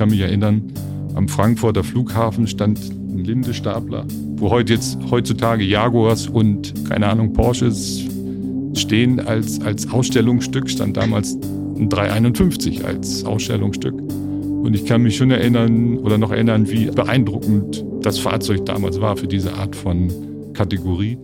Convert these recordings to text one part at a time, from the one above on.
kann mich erinnern, am Frankfurter Flughafen stand ein Linde-Stapler, wo heute jetzt heutzutage Jaguars und keine Ahnung Porsches stehen als, als Ausstellungsstück, stand damals ein 351 als Ausstellungsstück. Und ich kann mich schon erinnern oder noch erinnern, wie beeindruckend das Fahrzeug damals war für diese Art von Kategorie.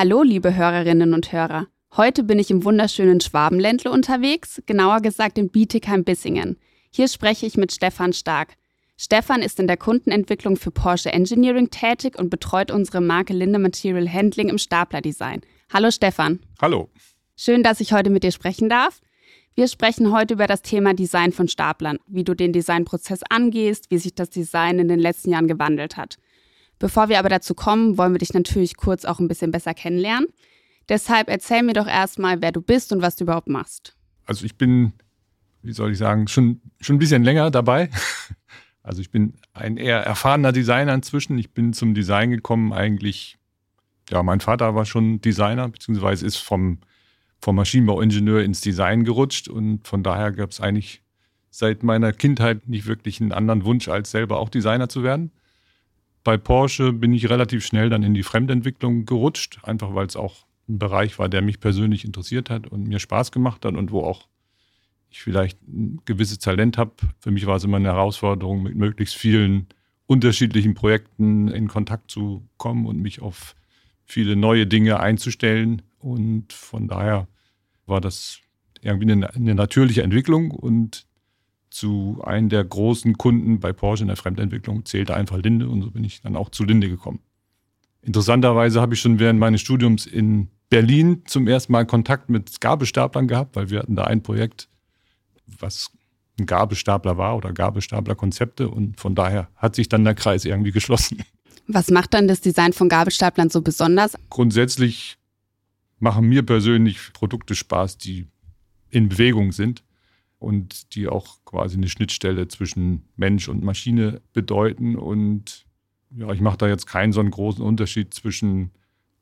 Hallo, liebe Hörerinnen und Hörer. Heute bin ich im wunderschönen Schwabenländle unterwegs, genauer gesagt in Bietigheim-Bissingen. Hier spreche ich mit Stefan Stark. Stefan ist in der Kundenentwicklung für Porsche Engineering tätig und betreut unsere Marke Linde Material Handling im Staplerdesign. Hallo Stefan. Hallo. Schön, dass ich heute mit dir sprechen darf. Wir sprechen heute über das Thema Design von Staplern, wie du den Designprozess angehst, wie sich das Design in den letzten Jahren gewandelt hat. Bevor wir aber dazu kommen, wollen wir dich natürlich kurz auch ein bisschen besser kennenlernen. Deshalb erzähl mir doch erstmal, wer du bist und was du überhaupt machst. Also ich bin, wie soll ich sagen, schon, schon ein bisschen länger dabei. Also ich bin ein eher erfahrener Designer inzwischen. Ich bin zum Design gekommen eigentlich, ja, mein Vater war schon Designer, beziehungsweise ist vom, vom Maschinenbauingenieur ins Design gerutscht und von daher gab es eigentlich seit meiner Kindheit nicht wirklich einen anderen Wunsch, als selber auch Designer zu werden. Bei Porsche bin ich relativ schnell dann in die Fremdentwicklung gerutscht, einfach weil es auch ein Bereich war, der mich persönlich interessiert hat und mir Spaß gemacht hat und wo auch ich vielleicht ein gewisses Talent habe. Für mich war es immer eine Herausforderung, mit möglichst vielen unterschiedlichen Projekten in Kontakt zu kommen und mich auf viele neue Dinge einzustellen. Und von daher war das irgendwie eine, eine natürliche Entwicklung und zu einem der großen Kunden bei Porsche in der Fremdentwicklung zählte einfach Linde und so bin ich dann auch zu Linde gekommen. Interessanterweise habe ich schon während meines Studiums in Berlin zum ersten Mal Kontakt mit Gabelstaplern gehabt, weil wir hatten da ein Projekt, was ein Gabelstapler war oder Gabelstaplerkonzepte und von daher hat sich dann der Kreis irgendwie geschlossen. Was macht dann das Design von Gabelstaplern so besonders? Grundsätzlich machen mir persönlich Produkte Spaß, die in Bewegung sind und die auch quasi eine Schnittstelle zwischen Mensch und Maschine bedeuten. Und ja, ich mache da jetzt keinen so einen großen Unterschied zwischen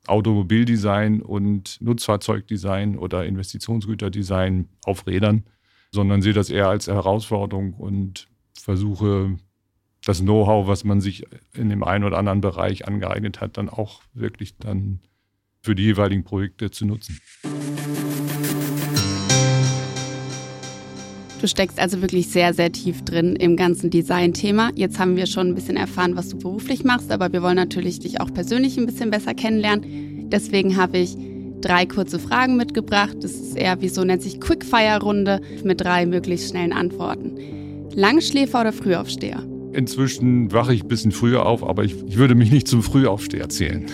Automobildesign und Nutzfahrzeugdesign oder Investitionsgüterdesign auf Rädern, sondern sehe das eher als Herausforderung und versuche das Know-how, was man sich in dem einen oder anderen Bereich angeeignet hat, dann auch wirklich dann für die jeweiligen Projekte zu nutzen. Du steckst also wirklich sehr, sehr tief drin im ganzen Design-Thema. Jetzt haben wir schon ein bisschen erfahren, was du beruflich machst, aber wir wollen natürlich dich auch persönlich ein bisschen besser kennenlernen. Deswegen habe ich drei kurze Fragen mitgebracht. Das ist eher wie so nennt sich Quickfire-Runde mit drei möglichst schnellen Antworten. Langschläfer oder Frühaufsteher? Inzwischen wache ich ein bisschen früher auf, aber ich, ich würde mich nicht zum Frühaufsteher zählen.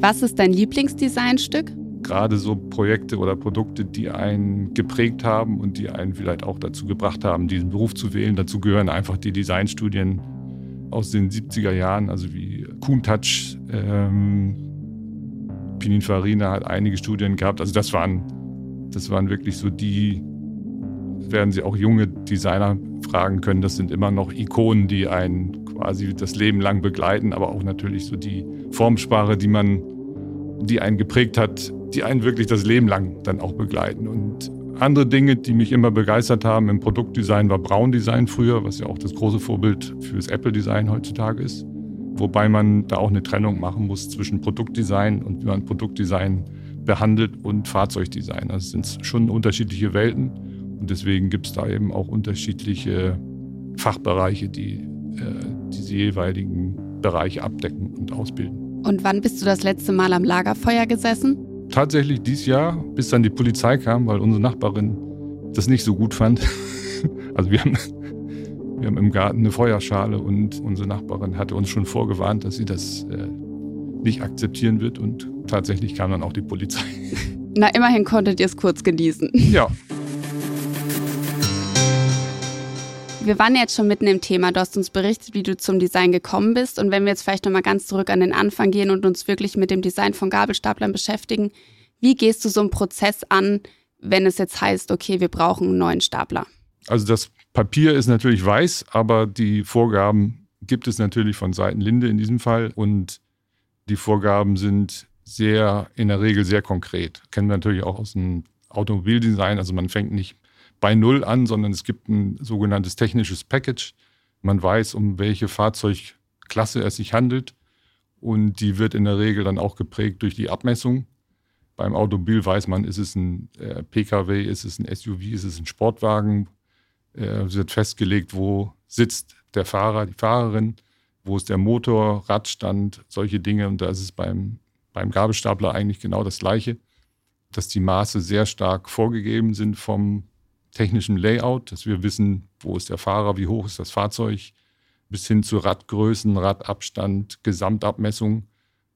Was ist dein Lieblingsdesignstück? Gerade so Projekte oder Produkte, die einen geprägt haben und die einen vielleicht auch dazu gebracht haben, diesen Beruf zu wählen. Dazu gehören einfach die Designstudien aus den 70er Jahren, also wie Kuhntouch, ähm, Pininfarina hat einige Studien gehabt. Also das waren, das waren wirklich so die, werden Sie auch junge Designer fragen können. Das sind immer noch Ikonen, die einen quasi das Leben lang begleiten, aber auch natürlich so die Formsprache, die man, die einen geprägt hat, die einen wirklich das Leben lang dann auch begleiten. Und andere Dinge, die mich immer begeistert haben im Produktdesign, war Braun Design früher, was ja auch das große Vorbild fürs Apple-Design heutzutage ist. Wobei man da auch eine Trennung machen muss zwischen Produktdesign und wie man Produktdesign behandelt und Fahrzeugdesign. Das sind schon unterschiedliche Welten und deswegen gibt es da eben auch unterschiedliche Fachbereiche, die äh, diese jeweiligen Bereiche abdecken und ausbilden. Und wann bist du das letzte Mal am Lagerfeuer gesessen? Tatsächlich dieses Jahr, bis dann die Polizei kam, weil unsere Nachbarin das nicht so gut fand. Also wir haben, wir haben im Garten eine Feuerschale und unsere Nachbarin hatte uns schon vorgewarnt, dass sie das äh, nicht akzeptieren wird und tatsächlich kam dann auch die Polizei. Na, immerhin konntet ihr es kurz genießen. Ja. Wir waren jetzt schon mitten im Thema. Du hast uns berichtet, wie du zum Design gekommen bist. Und wenn wir jetzt vielleicht nochmal ganz zurück an den Anfang gehen und uns wirklich mit dem Design von Gabelstaplern beschäftigen, wie gehst du so einen Prozess an, wenn es jetzt heißt, okay, wir brauchen einen neuen Stapler? Also das Papier ist natürlich weiß, aber die Vorgaben gibt es natürlich von Seiten Linde in diesem Fall und die Vorgaben sind sehr, in der Regel sehr konkret. Kennen wir natürlich auch aus dem Automobildesign. Also man fängt nicht bei Null an, sondern es gibt ein sogenanntes technisches Package. Man weiß, um welche Fahrzeugklasse es sich handelt. Und die wird in der Regel dann auch geprägt durch die Abmessung. Beim Automobil weiß man, ist es ein äh, Pkw, ist es ein SUV, ist es ein Sportwagen. Äh, es wird festgelegt, wo sitzt der Fahrer, die Fahrerin, wo ist der Motor, Radstand, solche Dinge. Und da ist es beim, beim Gabelstapler eigentlich genau das Gleiche, dass die Maße sehr stark vorgegeben sind vom technischen Layout, dass wir wissen, wo ist der Fahrer, wie hoch ist das Fahrzeug, bis hin zu Radgrößen, Radabstand, Gesamtabmessung,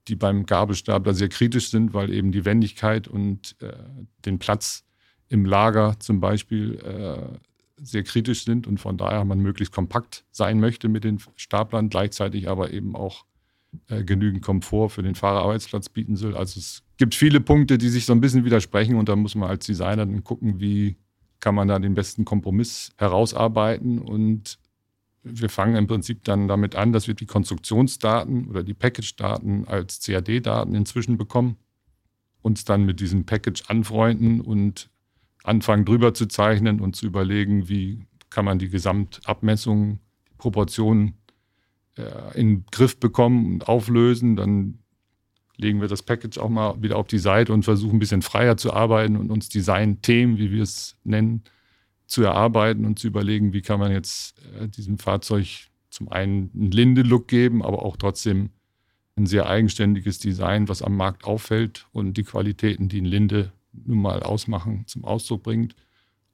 die beim Gabelstapler sehr kritisch sind, weil eben die Wendigkeit und äh, den Platz im Lager zum Beispiel äh, sehr kritisch sind und von daher man möglichst kompakt sein möchte mit den Staplern, gleichzeitig aber eben auch äh, genügend Komfort für den Fahrerarbeitsplatz bieten soll. Also es gibt viele Punkte, die sich so ein bisschen widersprechen und da muss man als Designer dann gucken, wie kann man da den besten Kompromiss herausarbeiten und wir fangen im Prinzip dann damit an, dass wir die Konstruktionsdaten oder die Package-Daten als CAD-Daten inzwischen bekommen, uns dann mit diesem Package anfreunden und anfangen drüber zu zeichnen und zu überlegen, wie kann man die Gesamtabmessung, die Proportionen äh, in den Griff bekommen und auflösen. Dann legen wir das Package auch mal wieder auf die Seite und versuchen ein bisschen freier zu arbeiten und uns Design-Themen, wie wir es nennen, zu erarbeiten und zu überlegen, wie kann man jetzt äh, diesem Fahrzeug zum einen einen Linde-Look geben, aber auch trotzdem ein sehr eigenständiges Design, was am Markt auffällt und die Qualitäten, die ein Linde nun mal ausmachen, zum Ausdruck bringt,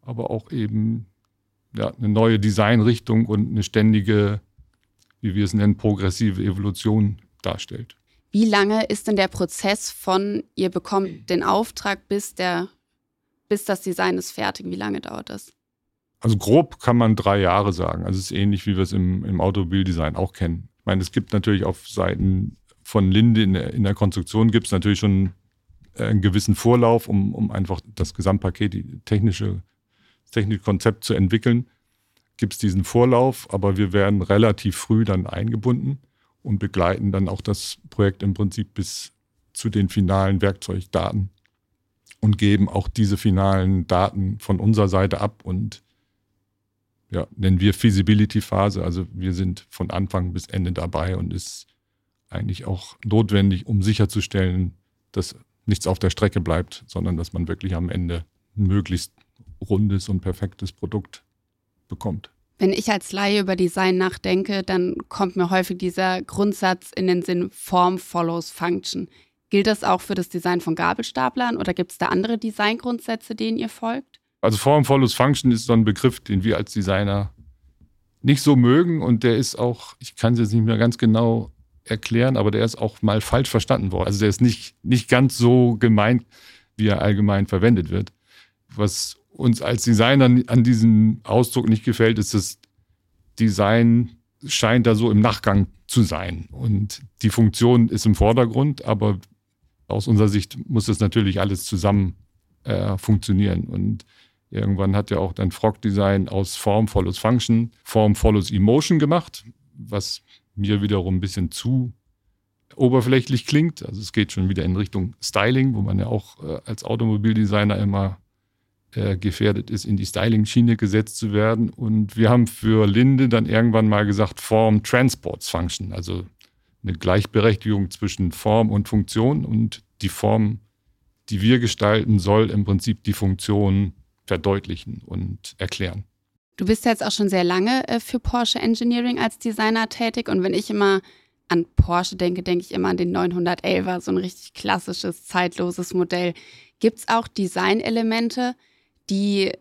aber auch eben ja, eine neue Designrichtung und eine ständige, wie wir es nennen, progressive Evolution darstellt. Wie lange ist denn der Prozess von ihr bekommt den Auftrag bis der bis das Design ist fertig? Wie lange dauert das? Also grob kann man drei Jahre sagen. Also es ist ähnlich, wie wir es im, im Automobildesign auch kennen. Ich meine, es gibt natürlich auf Seiten von Linde in der, in der Konstruktion gibt es natürlich schon äh, einen gewissen Vorlauf, um, um einfach das Gesamtpaket, die technische, das technische Konzept zu entwickeln, gibt es diesen Vorlauf, aber wir werden relativ früh dann eingebunden und begleiten dann auch das Projekt im Prinzip bis zu den finalen Werkzeugdaten und geben auch diese finalen Daten von unserer Seite ab und ja, nennen wir Feasibility-Phase. Also wir sind von Anfang bis Ende dabei und ist eigentlich auch notwendig, um sicherzustellen, dass nichts auf der Strecke bleibt, sondern dass man wirklich am Ende ein möglichst rundes und perfektes Produkt bekommt. Wenn ich als Laie über Design nachdenke, dann kommt mir häufig dieser Grundsatz in den Sinn Form follows Function. Gilt das auch für das Design von Gabelstaplern oder gibt es da andere Designgrundsätze, denen ihr folgt? Also Form follows Function ist so ein Begriff, den wir als Designer nicht so mögen und der ist auch, ich kann es jetzt nicht mehr ganz genau erklären, aber der ist auch mal falsch verstanden worden. Also der ist nicht, nicht ganz so gemeint, wie er allgemein verwendet wird. Was uns als Designer an diesem Ausdruck nicht gefällt, ist, dass Design scheint da so im Nachgang zu sein. Und die Funktion ist im Vordergrund, aber aus unserer Sicht muss das natürlich alles zusammen äh, funktionieren. Und irgendwann hat ja auch dann Frog Design aus Form follows Function, Form follows Emotion gemacht, was mir wiederum ein bisschen zu oberflächlich klingt. Also es geht schon wieder in Richtung Styling, wo man ja auch äh, als Automobildesigner immer gefährdet ist, in die Styling-Schiene gesetzt zu werden. Und wir haben für Linde dann irgendwann mal gesagt, Form Transports Function, also eine Gleichberechtigung zwischen Form und Funktion. Und die Form, die wir gestalten, soll im Prinzip die Funktion verdeutlichen und erklären. Du bist jetzt auch schon sehr lange äh, für Porsche Engineering als Designer tätig und wenn ich immer an Porsche denke, denke ich immer an den 911er, so ein richtig klassisches, zeitloses Modell. Gibt es auch Designelemente, die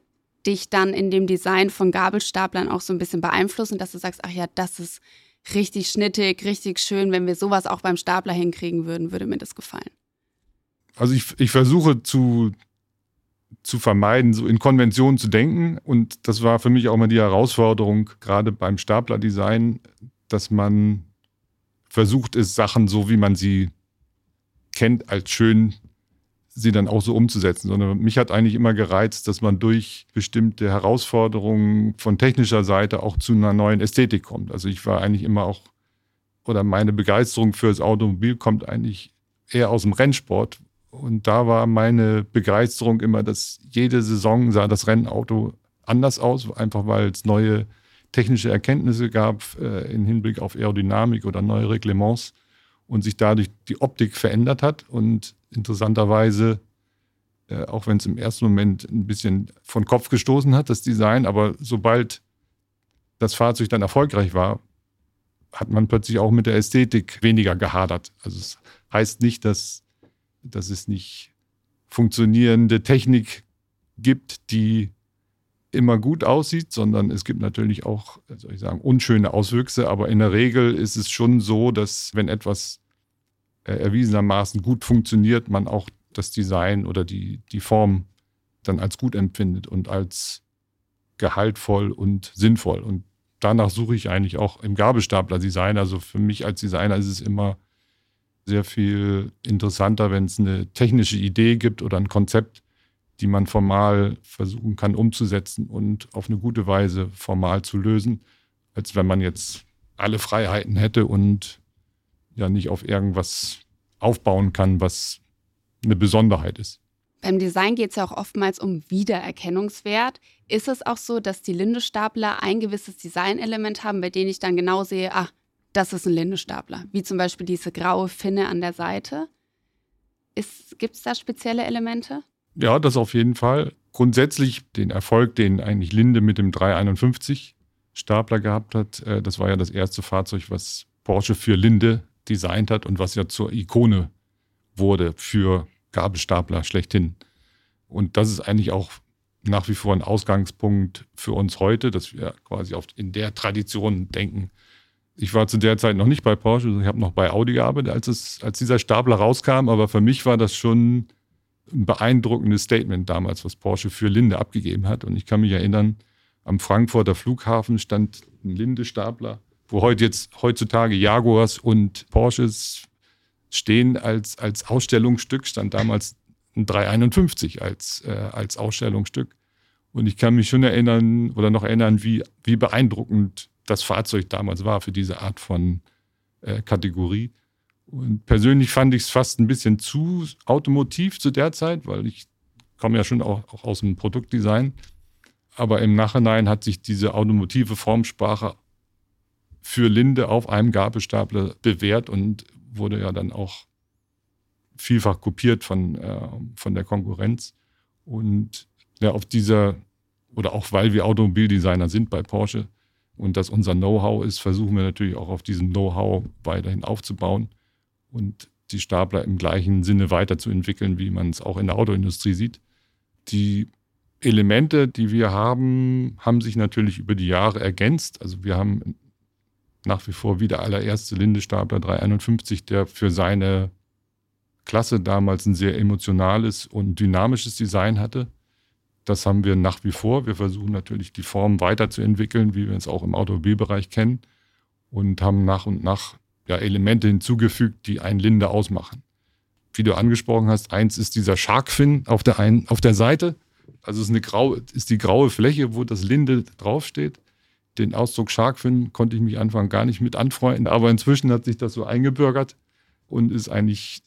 dich dann in dem Design von Gabelstaplern auch so ein bisschen beeinflussen, dass du sagst, ach ja, das ist richtig schnittig, richtig schön, wenn wir sowas auch beim Stapler hinkriegen würden, würde mir das gefallen. Also ich, ich versuche zu, zu vermeiden, so in Konventionen zu denken. Und das war für mich auch mal die Herausforderung, gerade beim Staplerdesign, dass man versucht ist, Sachen so, wie man sie kennt, als schön sie dann auch so umzusetzen, sondern mich hat eigentlich immer gereizt, dass man durch bestimmte Herausforderungen von technischer Seite auch zu einer neuen Ästhetik kommt. Also ich war eigentlich immer auch oder meine Begeisterung für das Automobil kommt eigentlich eher aus dem Rennsport. Und da war meine Begeisterung immer, dass jede Saison sah das Rennauto anders aus, einfach weil es neue technische Erkenntnisse gab äh, im Hinblick auf Aerodynamik oder neue Reglements und sich dadurch die Optik verändert hat. Und interessanterweise, äh, auch wenn es im ersten Moment ein bisschen von Kopf gestoßen hat, das Design, aber sobald das Fahrzeug dann erfolgreich war, hat man plötzlich auch mit der Ästhetik weniger gehadert. Also es heißt nicht, dass, dass es nicht funktionierende Technik gibt, die immer gut aussieht, sondern es gibt natürlich auch, soll ich sagen, unschöne Auswüchse. Aber in der Regel ist es schon so, dass wenn etwas äh, erwiesenermaßen gut funktioniert, man auch das Design oder die, die Form dann als gut empfindet und als gehaltvoll und sinnvoll. Und danach suche ich eigentlich auch im Gabelstapler-Design. Also für mich als Designer ist es immer sehr viel interessanter, wenn es eine technische Idee gibt oder ein Konzept, die man formal versuchen kann umzusetzen und auf eine gute Weise formal zu lösen, als wenn man jetzt alle Freiheiten hätte und ja nicht auf irgendwas aufbauen kann, was eine Besonderheit ist. Beim Design geht es ja auch oftmals um Wiedererkennungswert. Ist es auch so, dass die Lindestapler ein gewisses Designelement haben, bei denen ich dann genau sehe, ah, das ist ein Lindestapler, wie zum Beispiel diese graue Finne an der Seite? Gibt es da spezielle Elemente? Ja, das auf jeden Fall. Grundsätzlich den Erfolg, den eigentlich Linde mit dem 351 Stapler gehabt hat, äh, das war ja das erste Fahrzeug, was Porsche für Linde designt hat und was ja zur Ikone wurde für Gabelstapler schlechthin. Und das ist eigentlich auch nach wie vor ein Ausgangspunkt für uns heute, dass wir quasi oft in der Tradition denken. Ich war zu der Zeit noch nicht bei Porsche, ich habe noch bei Audi gearbeitet, als, es, als dieser Stapler rauskam, aber für mich war das schon ein beeindruckendes Statement damals, was Porsche für Linde abgegeben hat. Und ich kann mich erinnern, am Frankfurter Flughafen stand ein Linde-Stapler, wo heute jetzt heutzutage Jaguars und Porsches stehen als, als Ausstellungsstück, stand damals ein 351 als, äh, als Ausstellungsstück. Und ich kann mich schon erinnern oder noch erinnern, wie, wie beeindruckend das Fahrzeug damals war für diese Art von äh, Kategorie. Und persönlich fand ich es fast ein bisschen zu automotiv zu der Zeit, weil ich komme ja schon auch, auch aus dem Produktdesign. Aber im Nachhinein hat sich diese automotive Formsprache für Linde auf einem Gabelstapler bewährt und wurde ja dann auch vielfach kopiert von, äh, von der Konkurrenz. Und ja, auf dieser, oder auch weil wir Automobildesigner sind bei Porsche und das unser Know-how ist, versuchen wir natürlich auch auf diesem Know-how weiterhin aufzubauen und die Stapler im gleichen Sinne weiterzuentwickeln, wie man es auch in der Autoindustrie sieht. Die Elemente, die wir haben, haben sich natürlich über die Jahre ergänzt. Also wir haben nach wie vor wie der allererste Lindestapler 351, der für seine Klasse damals ein sehr emotionales und dynamisches Design hatte. Das haben wir nach wie vor. Wir versuchen natürlich die Form weiterzuentwickeln, wie wir es auch im Automobilbereich kennen und haben nach und nach ja, Elemente hinzugefügt, die ein Linde ausmachen. Wie du angesprochen hast, eins ist dieser Sharkfin auf der, einen, auf der Seite. Also ist, eine graue, ist die graue Fläche, wo das Linde draufsteht. Den Ausdruck Sharkfin konnte ich mich Anfang gar nicht mit anfreunden, aber inzwischen hat sich das so eingebürgert und ist eigentlich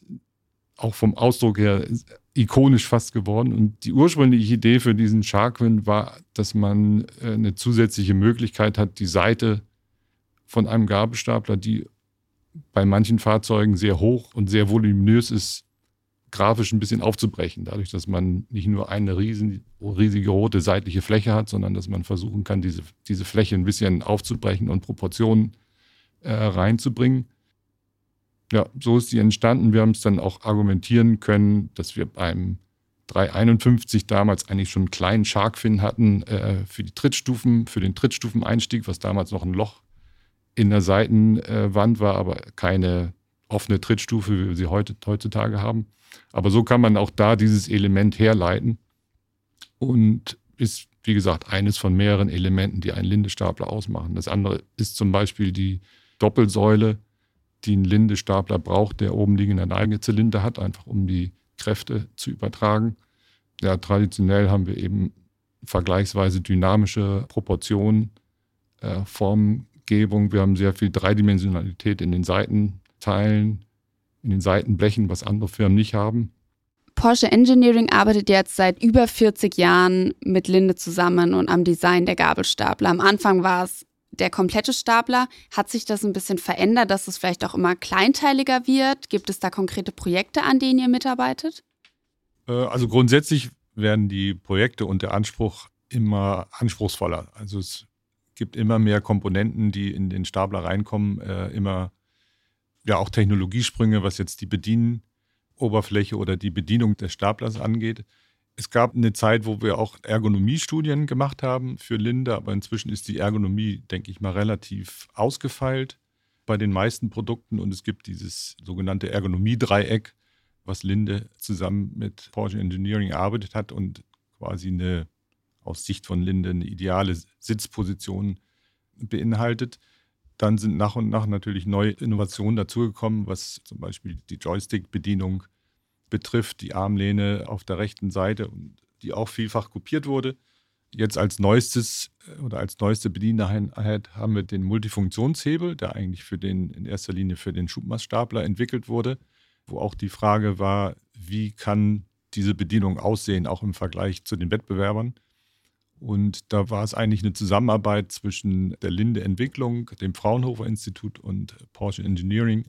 auch vom Ausdruck her ikonisch fast geworden. Und die ursprüngliche Idee für diesen Sharkfin war, dass man äh, eine zusätzliche Möglichkeit hat, die Seite von einem Gabelstapler, die bei manchen Fahrzeugen sehr hoch und sehr voluminös ist, grafisch ein bisschen aufzubrechen. Dadurch, dass man nicht nur eine riesen, riesige rote seitliche Fläche hat, sondern dass man versuchen kann, diese, diese Fläche ein bisschen aufzubrechen und Proportionen äh, reinzubringen. Ja, so ist sie entstanden. Wir haben es dann auch argumentieren können, dass wir beim 351 damals eigentlich schon einen kleinen Sharkfin hatten äh, für die Trittstufen, für den Trittstufeneinstieg, was damals noch ein Loch in der Seitenwand war, aber keine offene Trittstufe, wie wir sie heutzutage haben. Aber so kann man auch da dieses Element herleiten und ist, wie gesagt, eines von mehreren Elementen, die einen Lindestapler ausmachen. Das andere ist zum Beispiel die Doppelsäule, die ein Lindestapler braucht, der oben liegende eigene Zylinder hat, einfach um die Kräfte zu übertragen. Ja, traditionell haben wir eben vergleichsweise dynamische Proportionen äh, vom Bildgebung. Wir haben sehr viel Dreidimensionalität in den Seitenteilen, in den Seitenblechen, was andere Firmen nicht haben. Porsche Engineering arbeitet jetzt seit über 40 Jahren mit Linde zusammen und am Design der Gabelstapler. Am Anfang war es der komplette Stapler. Hat sich das ein bisschen verändert, dass es vielleicht auch immer kleinteiliger wird? Gibt es da konkrete Projekte, an denen ihr mitarbeitet? Äh, also grundsätzlich werden die Projekte und der Anspruch immer anspruchsvoller. Also es gibt immer mehr Komponenten, die in den Stapler reinkommen, äh, immer ja auch Technologiesprünge, was jetzt die Bedienoberfläche oder die Bedienung des Staplers angeht. Es gab eine Zeit, wo wir auch Ergonomiestudien gemacht haben für Linde, aber inzwischen ist die Ergonomie, denke ich mal, relativ ausgefeilt bei den meisten Produkten und es gibt dieses sogenannte Ergonomie-Dreieck, was Linde zusammen mit Porsche Engineering erarbeitet hat und quasi eine aus Sicht von Linde eine ideale Sitzposition beinhaltet. Dann sind nach und nach natürlich neue Innovationen dazugekommen, was zum Beispiel die Joystick-Bedienung betrifft, die Armlehne auf der rechten Seite, die auch vielfach kopiert wurde. Jetzt als neuestes äh, oder als neueste Bedieneinheit haben wir den Multifunktionshebel, der eigentlich für den, in erster Linie für den Schubmaststapler entwickelt wurde, wo auch die Frage war, wie kann diese Bedienung aussehen, auch im Vergleich zu den Wettbewerbern. Und da war es eigentlich eine Zusammenarbeit zwischen der Linde Entwicklung, dem Fraunhofer Institut und Porsche Engineering,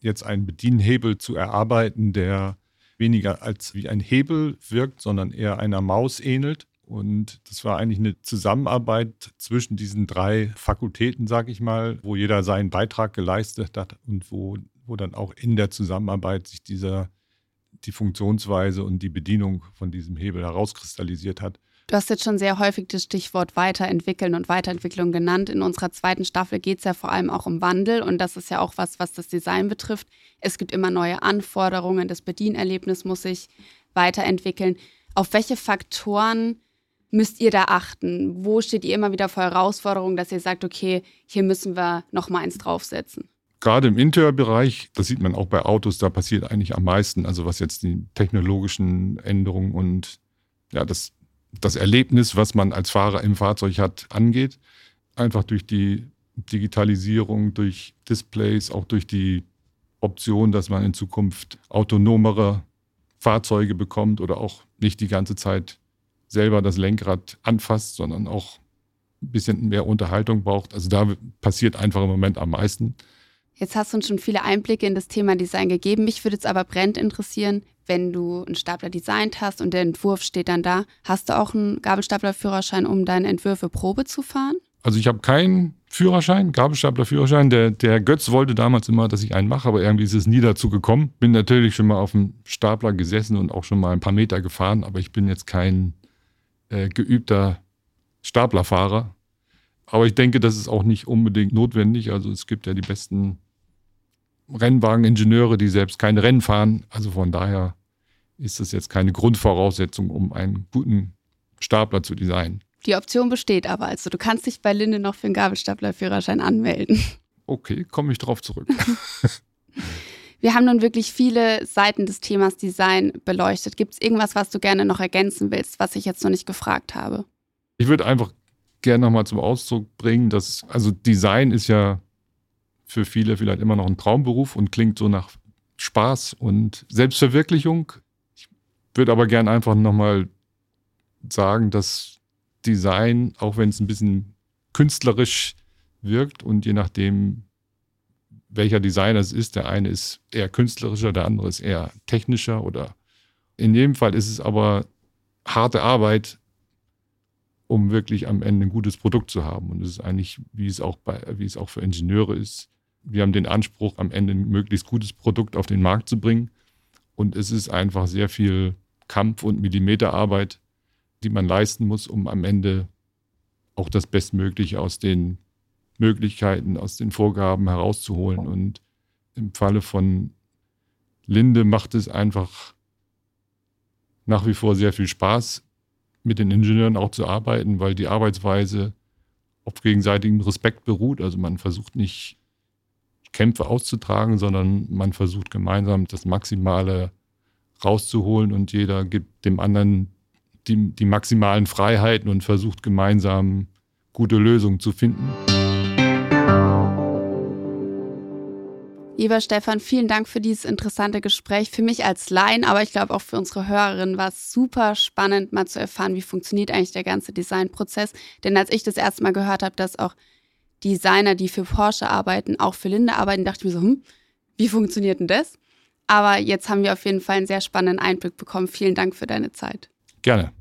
jetzt einen Bedienhebel zu erarbeiten, der weniger als wie ein Hebel wirkt, sondern eher einer Maus ähnelt. Und das war eigentlich eine Zusammenarbeit zwischen diesen drei Fakultäten, sage ich mal, wo jeder seinen Beitrag geleistet hat und wo, wo dann auch in der Zusammenarbeit sich dieser, die Funktionsweise und die Bedienung von diesem Hebel herauskristallisiert hat. Du hast jetzt schon sehr häufig das Stichwort Weiterentwickeln und Weiterentwicklung genannt. In unserer zweiten Staffel geht es ja vor allem auch um Wandel und das ist ja auch was, was das Design betrifft. Es gibt immer neue Anforderungen, das Bedienerlebnis muss sich weiterentwickeln. Auf welche Faktoren müsst ihr da achten? Wo steht ihr immer wieder vor Herausforderungen, dass ihr sagt, okay, hier müssen wir noch mal eins draufsetzen? Gerade im Interiorbereich, das sieht man auch bei Autos, da passiert eigentlich am meisten, also was jetzt die technologischen Änderungen und ja, das das Erlebnis, was man als Fahrer im Fahrzeug hat, angeht. Einfach durch die Digitalisierung, durch Displays, auch durch die Option, dass man in Zukunft autonomere Fahrzeuge bekommt oder auch nicht die ganze Zeit selber das Lenkrad anfasst, sondern auch ein bisschen mehr Unterhaltung braucht. Also da passiert einfach im Moment am meisten. Jetzt hast du uns schon viele Einblicke in das Thema Design gegeben. Mich würde es aber brennend interessieren, wenn du einen Stapler designt hast und der Entwurf steht dann da, hast du auch einen Gabelstaplerführerschein, um deine Entwürfe Probe zu fahren? Also ich habe keinen Führerschein, Gabelstaplerführerschein. Der, der Götz wollte damals immer, dass ich einen mache, aber irgendwie ist es nie dazu gekommen. Bin natürlich schon mal auf dem Stapler gesessen und auch schon mal ein paar Meter gefahren, aber ich bin jetzt kein äh, geübter Staplerfahrer. Aber ich denke, das ist auch nicht unbedingt notwendig. Also es gibt ja die besten Rennwageningenieure, die selbst keine Rennen fahren. Also von daher ist das jetzt keine Grundvoraussetzung, um einen guten Stapler zu designen. Die Option besteht aber. Also du kannst dich bei Linde noch für einen Gabelstaplerführerschein anmelden. Okay, komme ich drauf zurück. Wir haben nun wirklich viele Seiten des Themas Design beleuchtet. Gibt es irgendwas, was du gerne noch ergänzen willst, was ich jetzt noch nicht gefragt habe? Ich würde einfach gerne nochmal zum Ausdruck bringen, dass, also Design ist ja für viele vielleicht immer noch ein Traumberuf und klingt so nach Spaß und Selbstverwirklichung. Ich würde aber gern einfach nochmal sagen, dass Design, auch wenn es ein bisschen künstlerisch wirkt und je nachdem, welcher Designer es ist, der eine ist eher künstlerischer, der andere ist eher technischer oder in jedem Fall ist es aber harte Arbeit, um wirklich am Ende ein gutes Produkt zu haben. Und das ist eigentlich, wie es auch bei, wie es auch für Ingenieure ist, wir haben den Anspruch, am Ende ein möglichst gutes Produkt auf den Markt zu bringen. Und es ist einfach sehr viel Kampf und Millimeterarbeit, die man leisten muss, um am Ende auch das Bestmögliche aus den Möglichkeiten, aus den Vorgaben herauszuholen. Und im Falle von Linde macht es einfach nach wie vor sehr viel Spaß, mit den Ingenieuren auch zu arbeiten, weil die Arbeitsweise auf gegenseitigem Respekt beruht. Also man versucht nicht Kämpfe auszutragen, sondern man versucht gemeinsam das Maximale rauszuholen und jeder gibt dem anderen die, die maximalen Freiheiten und versucht gemeinsam gute Lösungen zu finden. Lieber Stefan, vielen Dank für dieses interessante Gespräch. Für mich als Laien, aber ich glaube auch für unsere Hörerinnen war es super spannend, mal zu erfahren, wie funktioniert eigentlich der ganze Designprozess. Denn als ich das erste Mal gehört habe, dass auch Designer, die für Porsche arbeiten, auch für Linde arbeiten, dachte ich mir so, hm, wie funktioniert denn das? Aber jetzt haben wir auf jeden Fall einen sehr spannenden Einblick bekommen. Vielen Dank für deine Zeit. Gerne.